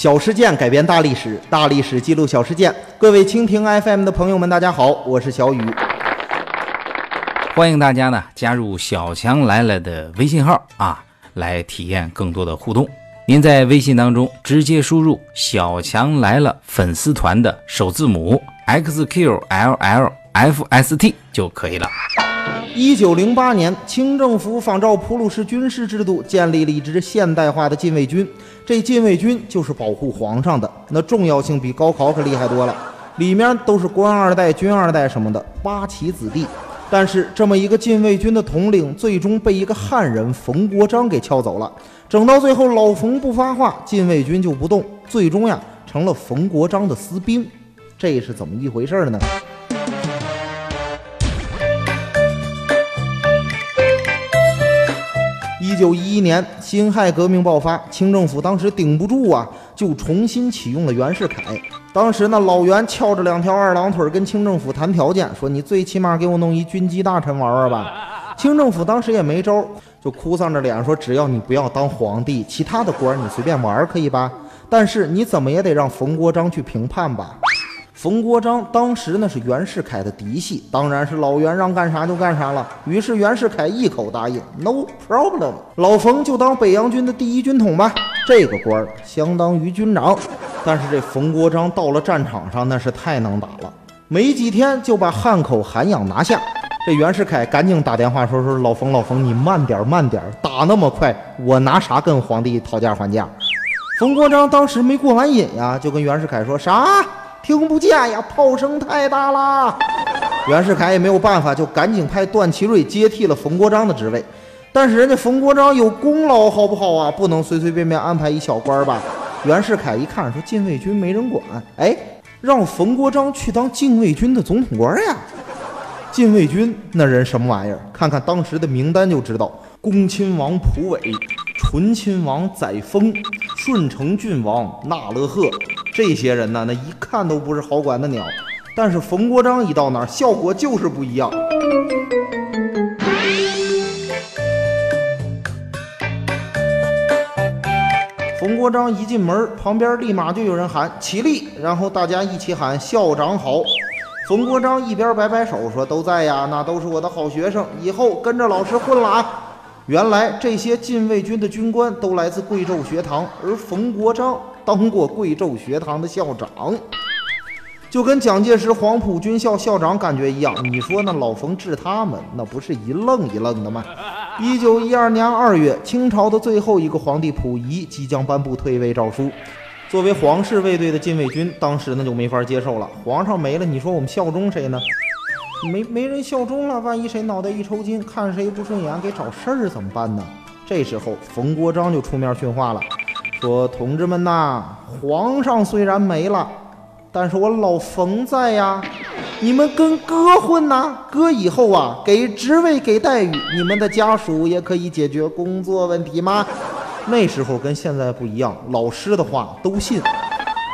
小事件改编大历史，大历史记录小事件。各位蜻蜓 FM 的朋友们，大家好，我是小雨。欢迎大家呢加入小强来了的微信号啊，来体验更多的互动。您在微信当中直接输入“小强来了”粉丝团的首字母 xqllfst 就可以了。一九零八年，清政府仿照普鲁士军事制度，建立了一支现代化的禁卫军。这禁卫军就是保护皇上的，那重要性比高考可厉害多了。里面都是官二代、军二代什么的八旗子弟。但是这么一个禁卫军的统领，最终被一个汉人冯国璋给撬走了。整到最后，老冯不发话，禁卫军就不动，最终呀成了冯国璋的私兵。这是怎么一回事呢？九一一年，辛亥革命爆发，清政府当时顶不住啊，就重新启用了袁世凯。当时呢，老袁翘着两条二郎腿跟清政府谈条件，说：“你最起码给我弄一军机大臣玩玩吧。”清政府当时也没招，就哭丧着脸说：“只要你不要当皇帝，其他的官你随便玩可以吧？但是你怎么也得让冯国璋去评判吧。”冯国璋当时呢是袁世凯的嫡系，当然是老袁让干啥就干啥了。于是袁世凯一口答应，No problem，老冯就当北洋军的第一军统吧。这个官儿相当于军长。但是这冯国璋到了战场上那是太能打了，没几天就把汉口、涵阳拿下。这袁世凯赶紧打电话说说老冯老冯你慢点慢点，打那么快，我拿啥跟皇帝讨价还价？冯国璋当时没过完瘾呀，就跟袁世凯说啥？听不见呀，炮声太大啦！袁世凯也没有办法，就赶紧派段祺瑞接替了冯国璋的职位。但是人家冯国璋有功劳，好不好啊？不能随随便便安排一小官吧？袁世凯一看，说禁卫军没人管，哎，让冯国璋去当禁卫军的总统官呀！禁卫军那人什么玩意儿？看看当时的名单就知道：恭亲王溥伟、醇亲王载沣、顺承郡王纳勒赫。这些人呢，那一看都不是好管的鸟，但是冯国璋一到那儿，效果就是不一样。冯国璋一进门，旁边立马就有人喊起立，然后大家一起喊校长好。冯国璋一边摆摆手说：“都在呀，那都是我的好学生，以后跟着老师混了啊。”原来这些禁卫军的军官都来自贵胄学堂，而冯国璋。当过贵胄学堂的校长，就跟蒋介石黄埔军校校长感觉一样。你说那老冯治他们，那不是一愣一愣的吗？一九一二年二月，清朝的最后一个皇帝溥仪即将颁布退位诏书。作为皇室卫队的禁卫军，当时那就没法接受了。皇上没了，你说我们效忠谁呢？没没人效忠了，万一谁脑袋一抽筋，看谁不顺眼给找事儿怎么办呢？这时候冯国璋就出面训话了。说：“同志们呐，皇上虽然没了，但是我老冯在呀。你们跟哥混呐，哥以后啊，给职位给待遇，你们的家属也可以解决工作问题吗？那时候跟现在不一样，老师的话都信。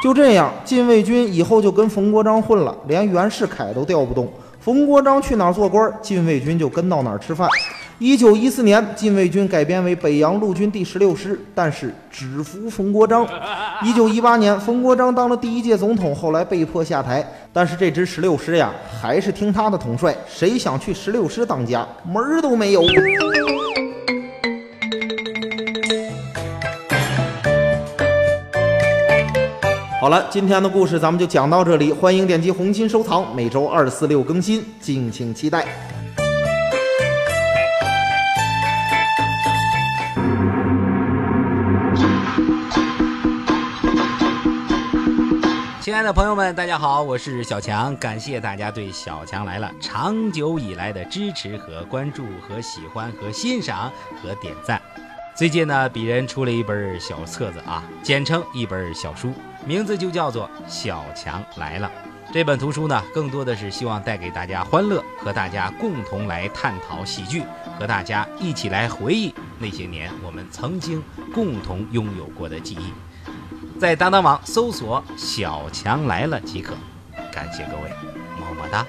就这样，禁卫军以后就跟冯国璋混了，连袁世凯都调不动。冯国璋去哪儿做官，禁卫军就跟到哪儿吃饭。”一九一四年，禁卫军改编为北洋陆军第十六师，但是只服冯国璋。一九一八年，冯国璋当了第一届总统，后来被迫下台。但是这支十六师呀，还是听他的统帅。谁想去十六师当家，门儿都没有。好了，今天的故事咱们就讲到这里，欢迎点击红心收藏，每周二、四、六更新，敬请期待。亲爱的朋友们，大家好，我是小强，感谢大家对小强来了长久以来的支持和关注和喜欢和欣赏和点赞。最近呢，鄙人出了一本小册子啊，简称一本小书，名字就叫做《小强来了》。这本图书呢，更多的是希望带给大家欢乐，和大家共同来探讨喜剧，和大家一起来回忆那些年我们曾经共同拥有过的记忆。在当当网搜索“小强来了”即可，感谢各位，么么哒。